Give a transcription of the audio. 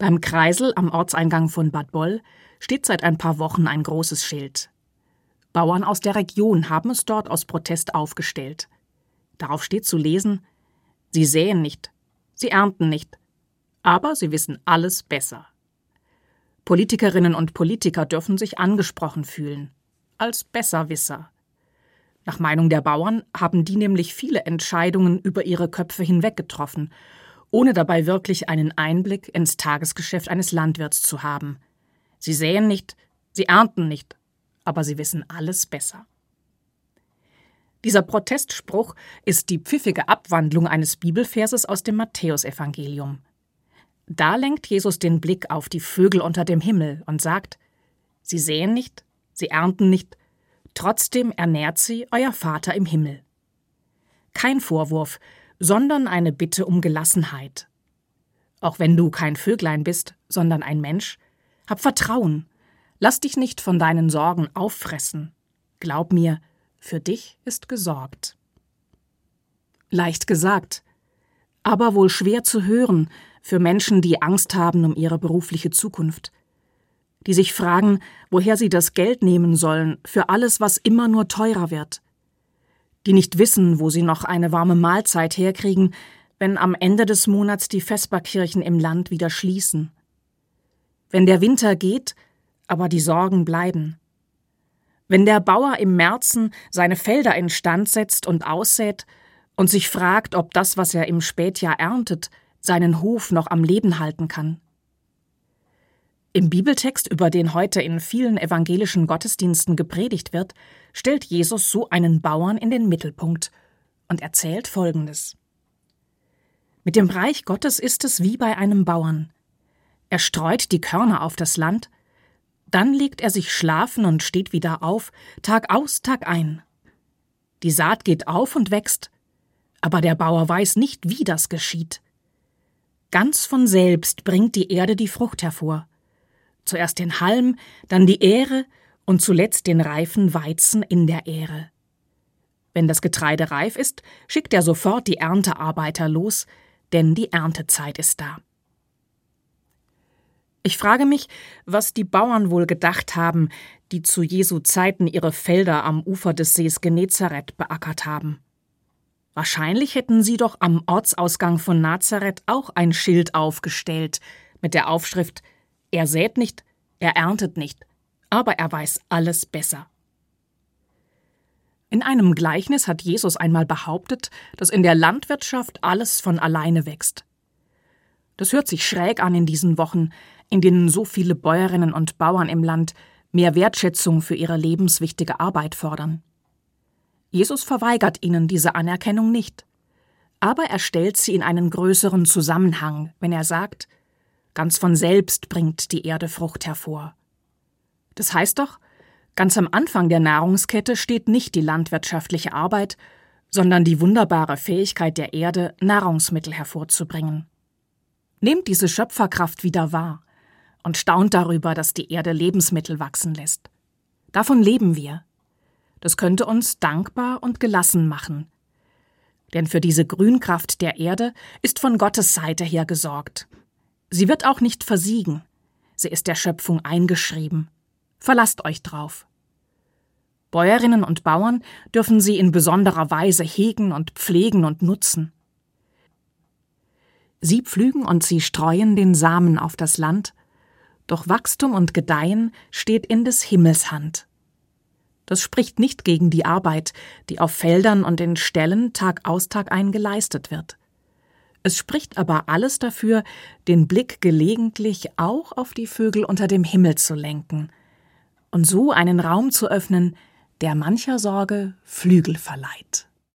Beim Kreisel am Ortseingang von Bad Boll steht seit ein paar Wochen ein großes Schild. Bauern aus der Region haben es dort aus Protest aufgestellt. Darauf steht zu lesen Sie säen nicht, sie ernten nicht, aber sie wissen alles besser. Politikerinnen und Politiker dürfen sich angesprochen fühlen, als Besserwisser. Nach Meinung der Bauern haben die nämlich viele Entscheidungen über ihre Köpfe hinweg getroffen, ohne dabei wirklich einen Einblick ins Tagesgeschäft eines Landwirts zu haben. Sie säen nicht, sie ernten nicht, aber sie wissen alles besser. Dieser Protestspruch ist die pfiffige Abwandlung eines Bibelverses aus dem Matthäusevangelium. Da lenkt Jesus den Blick auf die Vögel unter dem Himmel und sagt: Sie säen nicht, sie ernten nicht, trotzdem ernährt sie euer Vater im Himmel. Kein Vorwurf, sondern eine Bitte um Gelassenheit. Auch wenn du kein Vöglein bist, sondern ein Mensch, hab Vertrauen. Lass dich nicht von deinen Sorgen auffressen. Glaub mir, für dich ist gesorgt. Leicht gesagt, aber wohl schwer zu hören für Menschen, die Angst haben um ihre berufliche Zukunft, die sich fragen, woher sie das Geld nehmen sollen für alles, was immer nur teurer wird, die nicht wissen, wo sie noch eine warme Mahlzeit herkriegen, wenn am Ende des Monats die Vesperkirchen im Land wieder schließen. Wenn der Winter geht, aber die Sorgen bleiben. Wenn der Bauer im Märzen seine Felder instand setzt und aussät und sich fragt, ob das, was er im Spätjahr erntet, seinen Hof noch am Leben halten kann. Im Bibeltext, über den heute in vielen evangelischen Gottesdiensten gepredigt wird, stellt Jesus so einen Bauern in den Mittelpunkt und erzählt Folgendes. Mit dem Reich Gottes ist es wie bei einem Bauern. Er streut die Körner auf das Land, dann legt er sich schlafen und steht wieder auf, Tag aus, Tag ein. Die Saat geht auf und wächst, aber der Bauer weiß nicht, wie das geschieht. Ganz von selbst bringt die Erde die Frucht hervor. Zuerst den Halm, dann die Ähre und zuletzt den reifen Weizen in der Ähre. Wenn das Getreide reif ist, schickt er sofort die Erntearbeiter los, denn die Erntezeit ist da. Ich frage mich, was die Bauern wohl gedacht haben, die zu Jesu Zeiten ihre Felder am Ufer des Sees Genezareth beackert haben. Wahrscheinlich hätten sie doch am Ortsausgang von Nazareth auch ein Schild aufgestellt mit der Aufschrift Er sät nicht, er erntet nicht, aber er weiß alles besser. In einem Gleichnis hat Jesus einmal behauptet, dass in der Landwirtschaft alles von alleine wächst. Das hört sich schräg an in diesen Wochen, in denen so viele Bäuerinnen und Bauern im Land mehr Wertschätzung für ihre lebenswichtige Arbeit fordern. Jesus verweigert ihnen diese Anerkennung nicht, aber er stellt sie in einen größeren Zusammenhang, wenn er sagt, ganz von selbst bringt die Erde Frucht hervor. Das heißt doch, ganz am Anfang der Nahrungskette steht nicht die landwirtschaftliche Arbeit, sondern die wunderbare Fähigkeit der Erde, Nahrungsmittel hervorzubringen. Nehmt diese Schöpferkraft wieder wahr, und staunt darüber, dass die Erde Lebensmittel wachsen lässt. Davon leben wir. Das könnte uns dankbar und gelassen machen. Denn für diese Grünkraft der Erde ist von Gottes Seite her gesorgt. Sie wird auch nicht versiegen. Sie ist der Schöpfung eingeschrieben. Verlasst euch drauf. Bäuerinnen und Bauern dürfen sie in besonderer Weise hegen und pflegen und nutzen. Sie pflügen und sie streuen den Samen auf das Land, doch Wachstum und Gedeihen steht in des Himmels Hand. Das spricht nicht gegen die Arbeit, die auf Feldern und in Ställen Tag aus Tag ein geleistet wird. Es spricht aber alles dafür, den Blick gelegentlich auch auf die Vögel unter dem Himmel zu lenken und so einen Raum zu öffnen, der mancher Sorge Flügel verleiht.